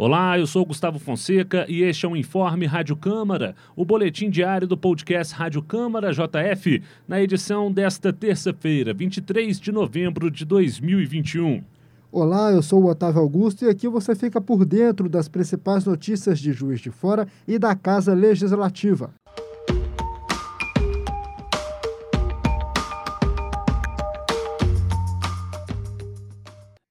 Olá, eu sou Gustavo Fonseca e este é o Informe Rádio Câmara, o boletim diário do podcast Rádio Câmara JF, na edição desta terça-feira, 23 de novembro de 2021. Olá, eu sou o Otávio Augusto e aqui você fica por dentro das principais notícias de Juiz de Fora e da Casa Legislativa.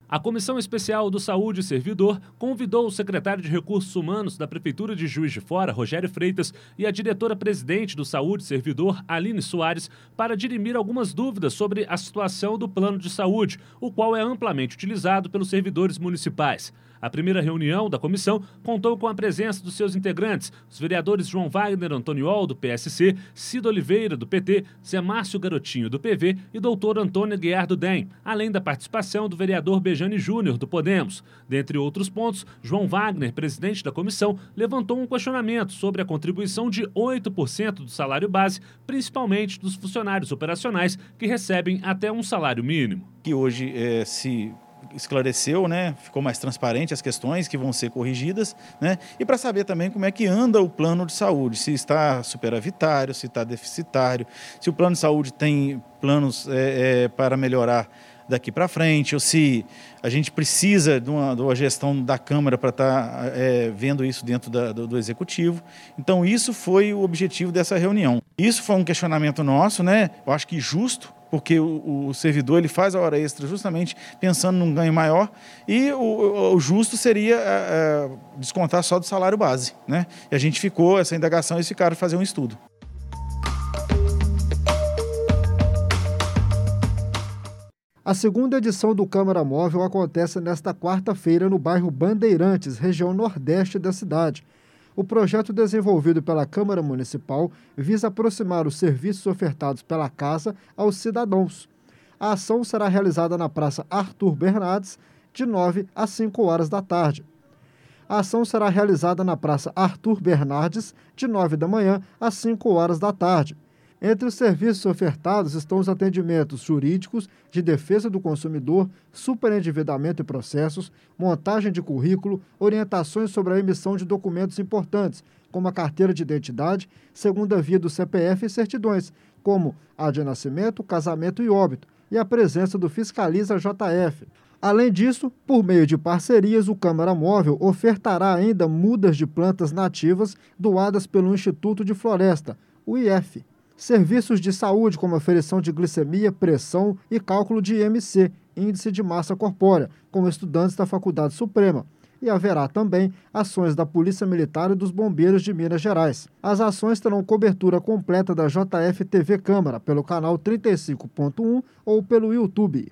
A Comissão Especial do Saúde e Servidor convidou o secretário de Recursos Humanos da Prefeitura de Juiz de Fora, Rogério Freitas, e a diretora-presidente do Saúde e Servidor, Aline Soares, para dirimir algumas dúvidas sobre a situação do plano de saúde, o qual é amplamente utilizado pelos servidores municipais. A primeira reunião da comissão contou com a presença dos seus integrantes, os vereadores João Wagner Antoniol, do PSC, Cido Oliveira, do PT, Zé Márcio Garotinho, do PV e doutor Antônio Guiar do DEM, além da participação do vereador Bejane Júnior, do Podemos. Dentre outros pontos, João Wagner, presidente da comissão, levantou um questionamento sobre a contribuição de 8% do salário base, principalmente dos funcionários operacionais que recebem até um salário mínimo. Que hoje é, se esclareceu, né? Ficou mais transparente as questões que vão ser corrigidas, né? E para saber também como é que anda o plano de saúde, se está superavitário, se está deficitário, se o plano de saúde tem planos é, é, para melhorar daqui para frente, ou se a gente precisa de uma, de uma gestão da Câmara para estar tá, é, vendo isso dentro da, do, do, Executivo. Então, isso foi o objetivo dessa reunião. Isso foi um questionamento nosso, né? Eu acho que justo, porque o, o, servidor ele faz a hora extra justamente pensando num ganho maior e o, o justo seria é, é, descontar só do salário base, né? E a gente ficou essa indagação e ficaram fazer um estudo. A segunda edição do Câmara Móvel acontece nesta quarta-feira no bairro Bandeirantes, região nordeste da cidade. O projeto desenvolvido pela Câmara Municipal visa aproximar os serviços ofertados pela casa aos cidadãos. A ação será realizada na Praça Arthur Bernardes, de 9 às 5 horas da tarde. A ação será realizada na Praça Arthur Bernardes, de 9 da manhã às 5 horas da tarde. Entre os serviços ofertados estão os atendimentos jurídicos, de defesa do consumidor, superendividamento e processos, montagem de currículo, orientações sobre a emissão de documentos importantes, como a carteira de identidade, segunda via do CPF e certidões, como a de nascimento, casamento e óbito, e a presença do fiscaliza JF. Além disso, por meio de parcerias, o Câmara Móvel ofertará ainda mudas de plantas nativas doadas pelo Instituto de Floresta, o IF. Serviços de saúde, como aferição de glicemia, pressão e cálculo de IMC, índice de massa corpórea, com estudantes da Faculdade Suprema. E haverá também ações da Polícia Militar e dos Bombeiros de Minas Gerais. As ações terão cobertura completa da JF TV Câmara pelo canal 35.1 ou pelo YouTube.